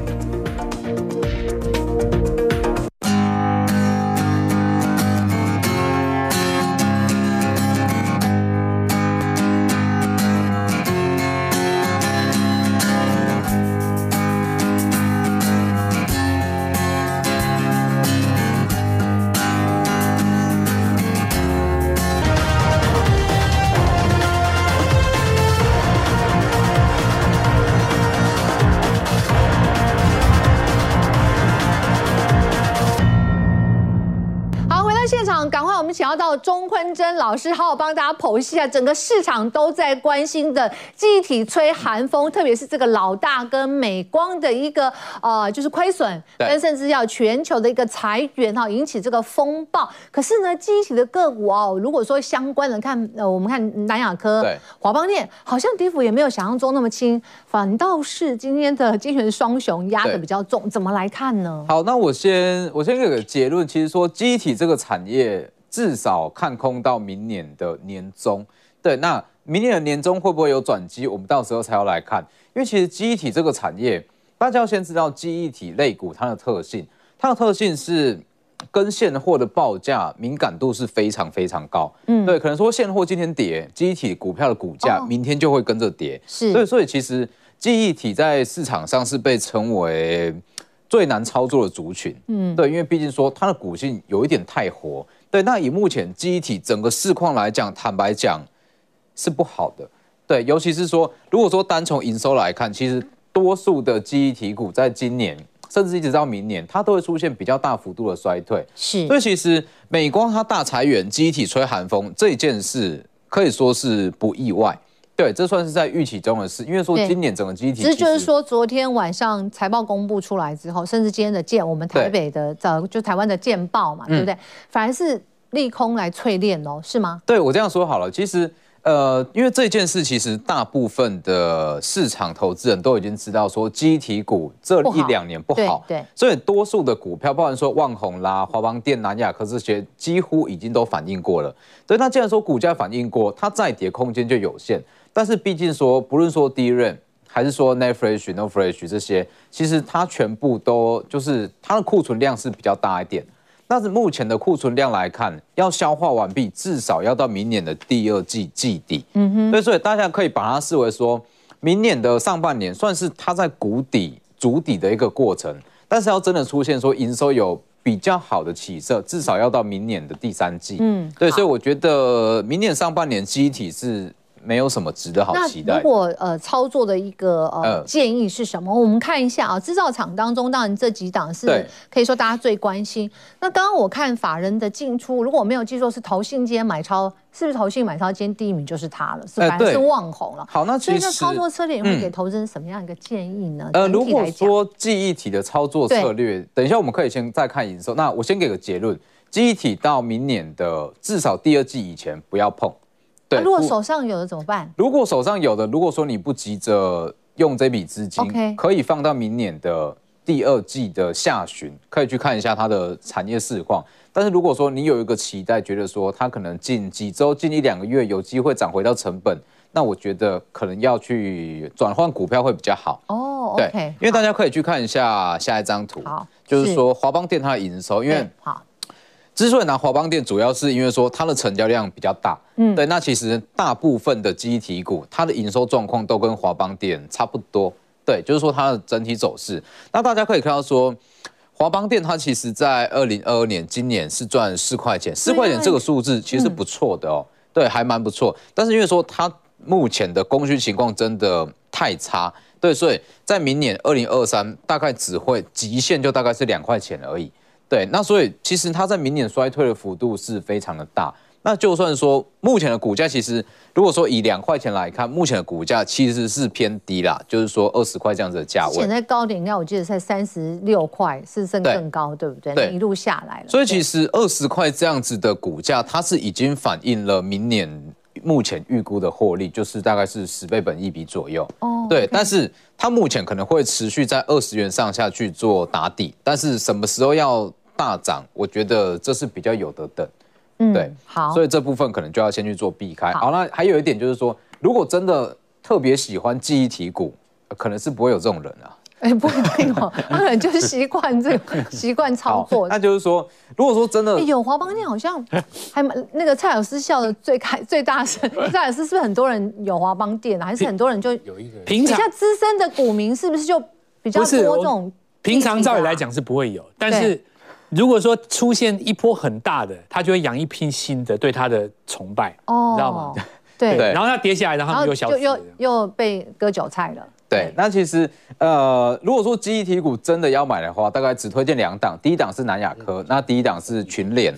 想要到钟坤珍老师好好帮大家剖析一下，整个市场都在关心的记忆体吹寒风，特别是这个老大跟美光的一个呃，就是亏损，跟甚至要全球的一个裁员哈，引起这个风暴。可是呢，记忆体的个股哦，如果说相关的看呃，我们看南亚科、华邦电，好像跌幅也没有想象中那么轻，反倒是今天的晶圆双雄压的比较重，怎么来看呢？好，那我先我先给个结论，其实说记忆体这个产业。至少看空到明年的年中，对，那明年的年中会不会有转机？我们到时候才要来看。因为其实记忆体这个产业，大家要先知道记忆体类股它的特性，它的特性是跟现货的报价敏感度是非常非常高。嗯，对，可能说现货今天跌，记忆体股票的股价明天就会跟着跌。是，所以所以其实记忆体在市场上是被称为最难操作的族群。嗯，对，因为毕竟说它的股性有一点太活。对，那以目前记忆体整个市况来讲，坦白讲是不好的。对，尤其是说，如果说单从营收来看，其实多数的记忆体股在今年，甚至一直到明年，它都会出现比较大幅度的衰退。是，所以其实美光它大裁员，记忆体吹寒风这件事可以说是不意外。对，这算是在预期中的事，因为说今年整个记忆体，其实就是说昨天晚上财报公布出来之后，甚至今天的建，我们台北的早，就台湾的建报嘛，对不对？嗯、反而是利空来淬炼哦，是吗？对，我这样说好了，其实呃，因为这件事其实大部分的市场投资人都已经知道说记忆体股这一两年不好，不好对，对，所以多数的股票，包含说旺宏啦、华邦电、南亚科这些，几乎已经都反映过了。对，那既然说股价反映过，它再跌空间就有限。但是毕竟说，不论说 DRAM 还是说 Net Flash、NOR Flash 这些，其实它全部都就是它的库存量是比较大一点。但是目前的库存量来看，要消化完毕，至少要到明年的第二季季底。嗯哼。所以，所以大家可以把它视为说，明年的上半年算是它在谷底筑底的一个过程。但是要真的出现说营收有比较好的起色，至少要到明年的第三季。嗯。对，所以我觉得明年上半年记忆体是。没有什么值得好期待。那如果呃操作的一个呃、呃建议是什么？我们看一下啊，制造厂当中当然这几档是可以说大家最关心。那刚刚我看法人的进出，如果我没有记错是投信今天买超，是不是投信买超今天第一名就是它了？是反正是旺红了。好，那其实所以操作策略你会给投资人什么样一个建议呢？呃，如果说记忆体的操作策略，等一下我们可以先再看营收。那我先给个结论。记忆体到明年的至少第二季以前不要碰。对，如果手上有的怎么办？如果手上有的，如果说你不急着用这笔资金.可以放到明年的第二季的下旬，可以去看一下它的产业市况。但是如果说你有一个期待，觉得说它可能近几周、近一两个月有机会涨回到成本，那我觉得可能要去转换股票会比较好。哦、oh, okay.，对，因为大家可以去看一下下一张图，就是说华邦电它的营收，因为好。之所以拿华邦电，主要是因为说它的成交量比较大，嗯，对。那其实大部分的记忆体股，它的营收状况都跟华邦电差不多，对，就是说它的整体走势。那大家可以看到说，华邦电它其实在二零二二年今年是赚四块钱，四块钱这个数字其实不错的哦，对，还蛮不错。但是因为说它目前的供需情况真的太差，对，所以在明年二零二三大概只会极限就大概是两块钱而已。对，那所以其实它在明年衰退的幅度是非常的大。那就算说目前的股价，其实如果说以两块钱来看，目前的股价其实是偏低啦，就是说二十块这样子的价位。现在高点应该我记得在三十六块，是甚至更高，对，对不对？对，一路下来了。所以其实二十块这样子的股价，它是已经反映了明年目前预估的获利，就是大概是十倍本一比左右。哦，对.但是它目前可能会持续在二十元上下去做打底，但是什么时候要？大涨，我觉得这是比较有的等，嗯，对，好，所以这部分可能就要先去做避开。好，好，那还有一点就是说，如果真的特别喜欢记忆体股，可能是不会有这种人啊。哎、欸，不一定哦，他可能就是习惯这个 习惯操作。那就是说，如果说真的，有华邦店好像还蛮那个蔡老师笑的最开最大声。蔡老师是不是很多人有华邦店啊？还是很多人就有一个平常资深的股民是不是就比较多这种？平常照理来讲是不会有，但是。如果说出现一波很大的，他就会养一批新的对他的崇拜，哦，你知道吗？对，对，然后他跌下来，然后他们又消失，又又被割韭菜了。对，那其实呃，如果说记忆体股真的要买的话，大概只推荐两档，第一档是南亚科，那第一档是群联。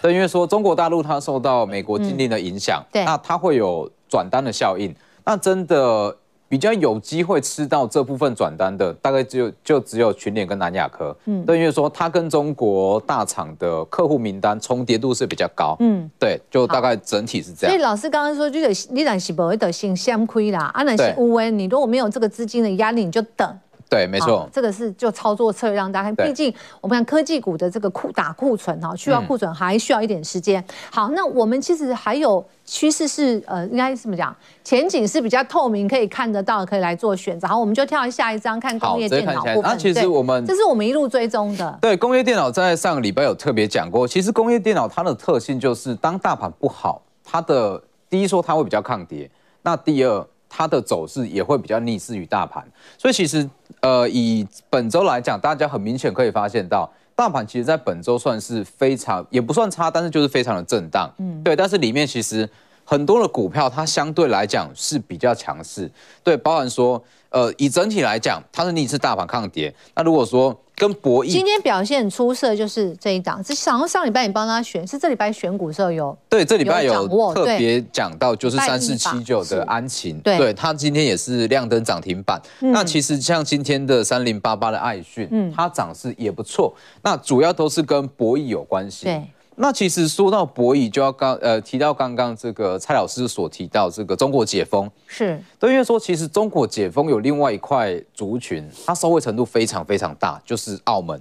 对，因为说中国大陆它受到美国禁令的影响，对，那它会有转单的效应，那真的。比较有机会吃到这部分转单的，大概只有就只有群联跟南亚科，嗯，对，因为说它跟中国大厂的客户名单重叠度是比较高，嗯，对，就大概整体是这样。所以老师刚刚说，就你等是不会得先先亏啦，啊，那是无为，你如果没有这个资金的压力，你就等。对，没错，这个是就操作策略让大家看。毕竟我们看科技股的这个库打库存哈，需要库存还需要一点时间。嗯、好，那我们其实还有趋势是呃，应该是怎么讲？前景是比较透明，可以看得到，可以来做选择。好，我们就跳下一张看工业电脑部分。那其实我们这是我们一路追踪的。对，工业电脑在上个礼拜有特别讲过。其实工业电脑它的特性就是，当大盘不好，它的第一说它会比较抗跌，那第二。它的走势也会比较逆势于大盘，所以其实，呃，以本周来讲，大家很明显可以发现到，大盘其实在本周算是非常，也不算差，但是就是非常的震荡，嗯，对，但是里面其实很多的股票它相对来讲是比较强势，对，包含说，呃，以整体来讲，它是逆势大盘抗跌，那如果说。跟博弈今天表现很出色，就是这一档。是上上礼拜你帮他选，是这礼拜选股的时候有对，这礼拜有特别讲到，就是三四七九的安晴，对，对他今天也是亮灯涨停板。嗯、那其实像今天的三零八八的爱讯，嗯，它涨势也不错。那主要都是跟博弈有关系。对。那其实说到博弈，就要刚呃提到刚刚这个蔡老师所提到这个中国解封，是，对，因为说其实中国解封有另外一块族群，它受惠程度非常非常大，就是澳门，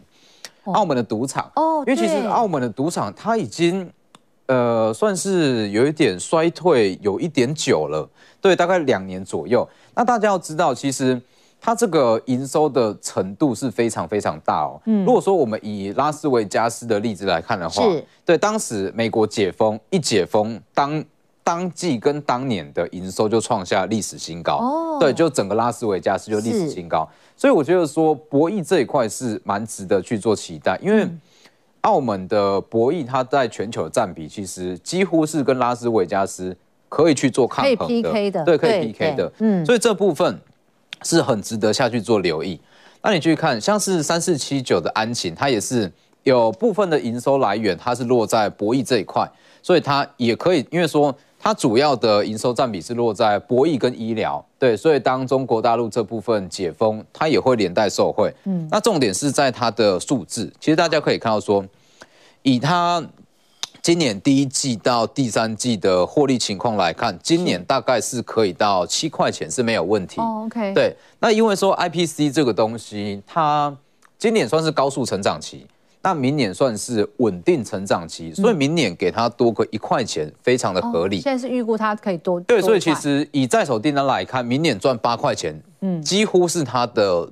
哦、澳门的赌场。哦，因为其实澳门的赌场它已经呃算是有一点衰退，有一点久了，对，大概两年左右。那大家要知道，其实。它这个营收的程度是非常非常大哦。嗯，如果说我们以拉斯维加斯的例子来看的话，是，对，当时美国解封一解封，当当季跟当年的营收就创下历史新高。哦，对，就整个拉斯维加斯就历史新高。所以我觉得说博弈这一块是蛮值得去做期待，因为澳门的博弈它在全球的占比其实几乎是跟拉斯维加斯可以去做抗衡的，可以 PK 的，对，可以 PK 的，嗯，所以这部分是很值得下去做留意。那你去看，像是三四七九的安勤，它也是有部分的营收来源，它是落在博弈这一块，所以它也可以，因为说它主要的营收占比是落在博弈跟医疗，对，所以当中国大陆这部分解封，它也会连带受惠。嗯，那重点是在它的数字，其实大家可以看到说，以它。今年第一季到第三季的获利情况来看，今年大概是可以到七块钱是没有问题。哦，OK。对，那因为说 IPC 这个东西，它今年算是高速成长期，那明年算是稳定成长期，所以明年给它多个一块钱，非常的合理。现在是预估它可以多。对，所以其实以在手订单来看，明年赚八块钱，嗯，几乎是它的。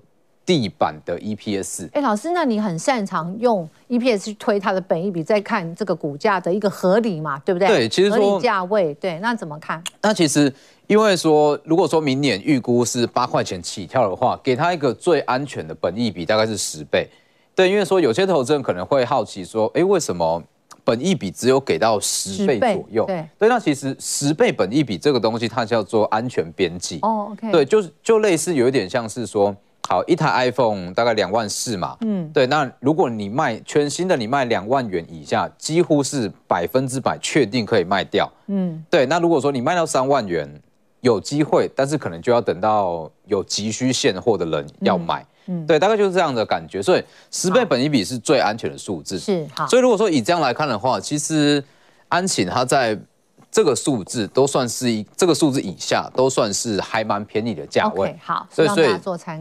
地板的 EPS，哎，老师，那你很擅长用 EPS 去推它的本益比，再看这个股价的一个合理嘛，对不对？对，其实说合理价位，对，那怎么看？那其实因为说，如果说明年预估是八块钱起跳的话，给它一个最安全的本益比大概是十倍。对，因为说有些投资人可能会好奇说，哎，为什么本益比只有给到十倍左右？对，对，那其实十倍本益比这个东西，它叫做安全边际。哦，OK。对，就就类似有一点像是说。好，一台 iPhone 大概两万四嘛，嗯，对。那如果你卖全新的，你卖两万元以下，几乎是百分之百确定可以卖掉，嗯，对。那如果说你卖到三万元，有机会，但是可能就要等到有急需现货的人要买，嗯，对，大概就是这样的感觉。所以十倍本益比是最安全的数字，是好。所以如果说以这样来看的话，其实安勤它在。这个数字都算是一，这个数字以下都算是还蛮便宜的价位。Okay, 好，所以所以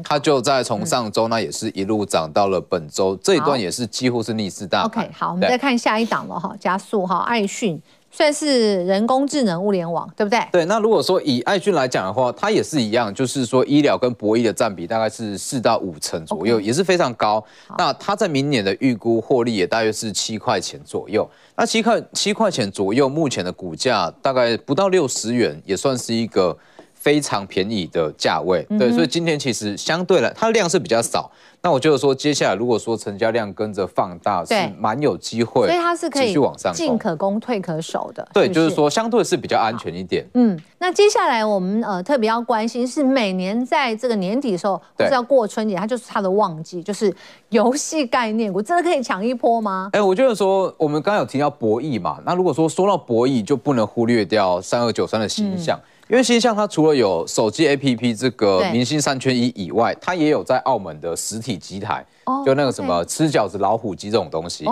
它就在从上周那也是一路涨到了本周，嗯、这一段也是几乎是逆势大盘。OK，好，我们再看下一档了哈，加速哈，爱讯。算是人工智能物联网，对不对？对，那如果说以爱讯来讲的话，它也是一样，就是说医疗跟博弈的占比大概是四到五成左右.也是非常高。那它在明年的预估获利也大约是七块钱左右。那七块七块钱左右，目前的股价大概不到六十元，也算是一个非常便宜的价位。嗯、对，所以今天其实相对来，它的量是比较少。那我就是说，接下来如果说成交量跟着放大，是蛮有机会，所以它是可以继续往上进可攻退可守的。对，就是说相对是比较安全一点。嗯，那接下来我们呃特别要关心是每年在这个年底的时候，或是要过春节，它就是它的旺季，就是游戏概念股，真的可以抢一波吗？哎，我就是说我们刚刚有提到博弈嘛，那如果说说到博弈，就不能忽略掉三二九三的形象。嗯因为新象它除了有手机 APP 这个明星三缺一以外，它也有在澳门的实体机台，就那个什么吃饺子老虎机这种东西。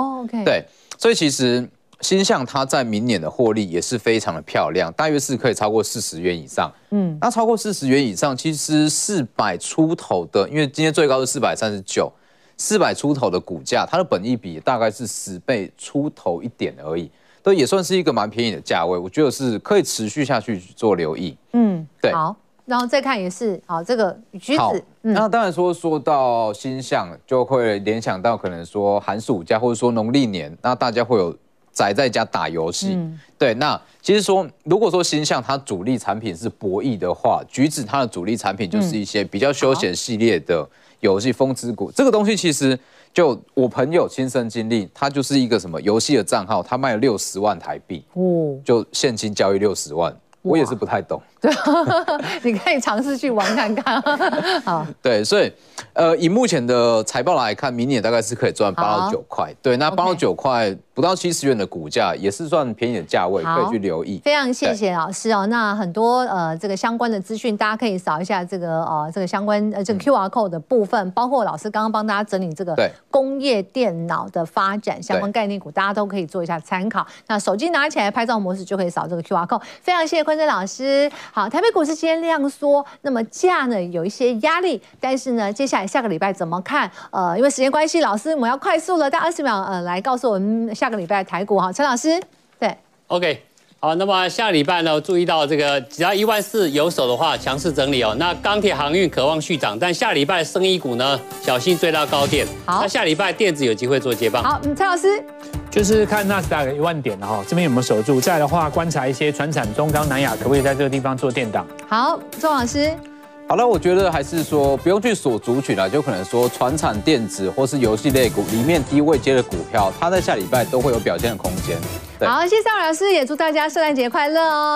对，所以其实星象它在明年的获利也是非常的漂亮，大约是可以超过四十元以上。嗯，那超过四十元以上，其实四百出头的，因为今天最高是四百三十九，四百出头的股价，它的本益比大概是十倍出头一点而已。这也算是一个蛮便宜的价位，我觉得是可以持续下去做留意。嗯，对。好，然后再看也是好，这个橘子。嗯、那当然说说到星象，就会联想到可能说寒暑假或者说农历年，那大家会有宅在家打游戏。嗯、对，那其实说如果说星象它主力产品是博弈的话，橘子它的主力产品就是一些比较休闲系列的游戏，风之谷这个东西其实。就我朋友亲身经历，他就是一个什么游戏的账号，他卖了六十万台币，哦，就现金交易六十万，我也是不太懂。对，你可以尝试去玩看看。好，对，所以呃，以目前的财报来看，明年大概是可以赚八到九块。对，那八到九块不到七十元的股价，也是算便宜的价位，可以去留意。非常谢谢老师哦。那很多呃这个相关的资讯，大家可以扫一下这个呃这个相关呃这个 QR code 的部分，包括老师刚刚帮大家整理这个工业电脑的发展相关概念股，大家都可以做一下参考。那手机拿起来拍照模式就可以扫这个 QR code。非常谢谢坤真老师。好，台北股市今天量缩，那么价呢有一些压力，但是呢，接下来下个礼拜怎么看？呃，因为时间关系，老师我们要快速了，大概二十秒，呃，来告诉我们下个礼拜台股哈，陈老师，对，OK，好，那么下个礼拜呢，注意到这个只要一万四有手的话，强势整理哦。那钢铁航运渴望续涨，但下礼拜生意股呢，小心追到高点。好，那下礼拜电子有机会做接棒。好，嗯，陈老师。就是看纳斯达克一万点了哈，这边有没有守住？再的话，观察一些传产、中钢、南亚，可不可以在这个地方做垫档？好，钟老师。好了，我觉得还是说不用去锁族群了，就可能说传产电子或是游戏类股里面低位接的股票，它在下礼拜都会有表现的空间。好，谢谢邵老师，也祝大家圣诞节快乐哦。